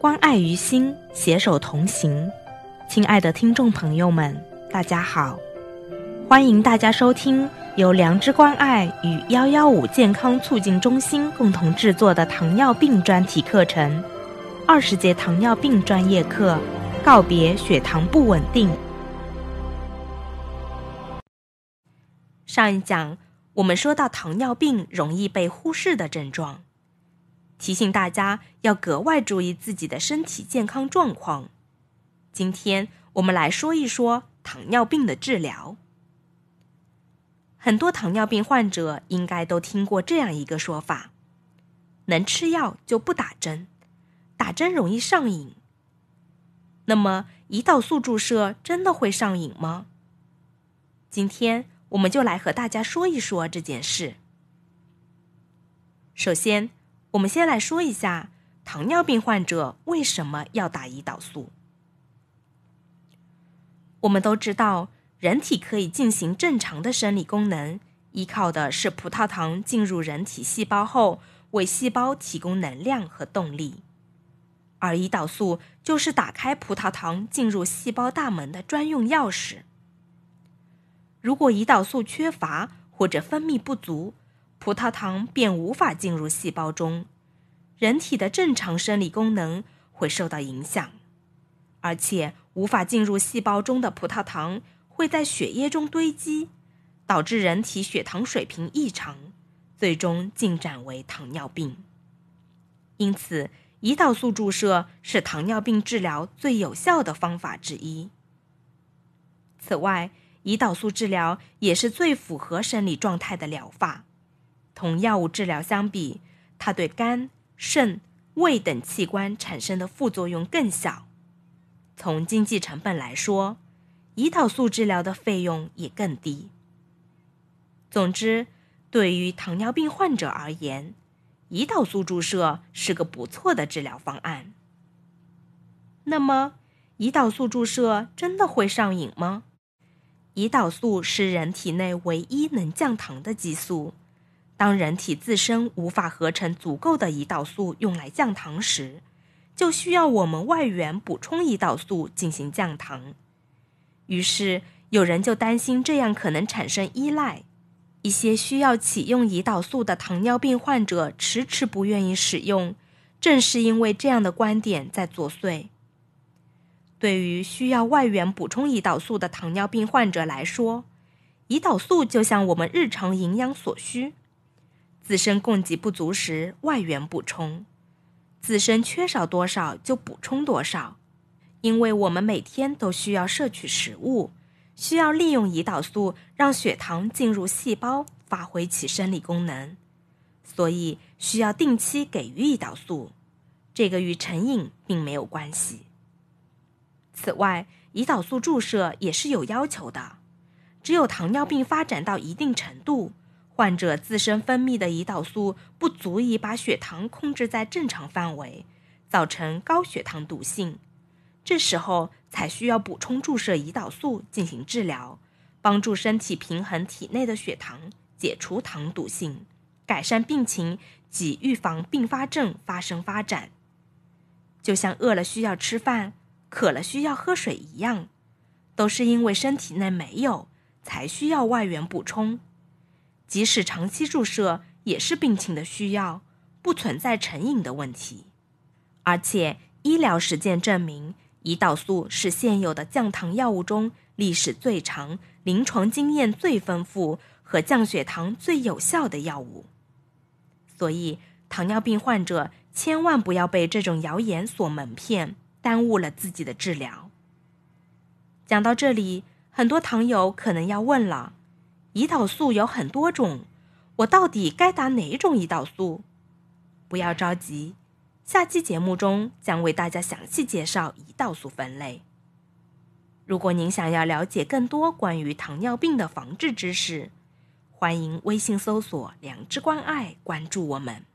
关爱于心，携手同行。亲爱的听众朋友们，大家好，欢迎大家收听由良知关爱与幺幺五健康促进中心共同制作的糖尿病专题课程——二十节糖尿病专业课，告别血糖不稳定。上一讲我们说到糖尿病容易被忽视的症状。提醒大家要格外注意自己的身体健康状况。今天我们来说一说糖尿病的治疗。很多糖尿病患者应该都听过这样一个说法：能吃药就不打针，打针容易上瘾。那么，胰岛素注射真的会上瘾吗？今天我们就来和大家说一说这件事。首先，我们先来说一下糖尿病患者为什么要打胰岛素。我们都知道，人体可以进行正常的生理功能，依靠的是葡萄糖进入人体细胞后，为细胞提供能量和动力，而胰岛素就是打开葡萄糖进入细胞大门的专用钥匙。如果胰岛素缺乏或者分泌不足，葡萄糖便无法进入细胞中，人体的正常生理功能会受到影响，而且无法进入细胞中的葡萄糖会在血液中堆积，导致人体血糖水平异常，最终进展为糖尿病。因此，胰岛素注射是糖尿病治疗最有效的方法之一。此外，胰岛素治疗也是最符合生理状态的疗法。同药物治疗相比，它对肝、肾、胃等器官产生的副作用更小。从经济成本来说，胰岛素治疗的费用也更低。总之，对于糖尿病患者而言，胰岛素注射是个不错的治疗方案。那么，胰岛素注射真的会上瘾吗？胰岛素是人体内唯一能降糖的激素。当人体自身无法合成足够的胰岛素用来降糖时，就需要我们外源补充胰岛素进行降糖。于是有人就担心这样可能产生依赖，一些需要启用胰岛素的糖尿病患者迟迟不愿意使用，正是因为这样的观点在作祟。对于需要外源补充胰岛素的糖尿病患者来说，胰岛素就像我们日常营养所需。自身供给不足时，外源补充；自身缺少多少就补充多少。因为我们每天都需要摄取食物，需要利用胰岛素让血糖进入细胞，发挥其生理功能，所以需要定期给予胰岛素。这个与成瘾并没有关系。此外，胰岛素注射也是有要求的，只有糖尿病发展到一定程度。患者自身分泌的胰岛素不足以把血糖控制在正常范围，造成高血糖毒性，这时候才需要补充注射胰岛素进行治疗，帮助身体平衡体内的血糖，解除糖毒性，改善病情及预防并发症发生发展。就像饿了需要吃饭，渴了需要喝水一样，都是因为身体内没有，才需要外源补充。即使长期注射也是病情的需要，不存在成瘾的问题。而且医疗实践证明，胰岛素是现有的降糖药物中历史最长、临床经验最丰富和降血糖最有效的药物。所以，糖尿病患者千万不要被这种谣言所蒙骗，耽误了自己的治疗。讲到这里，很多糖友可能要问了。胰岛素有很多种，我到底该打哪种胰岛素？不要着急，下期节目中将为大家详细介绍胰岛素分类。如果您想要了解更多关于糖尿病的防治知识，欢迎微信搜索“良知关爱”，关注我们。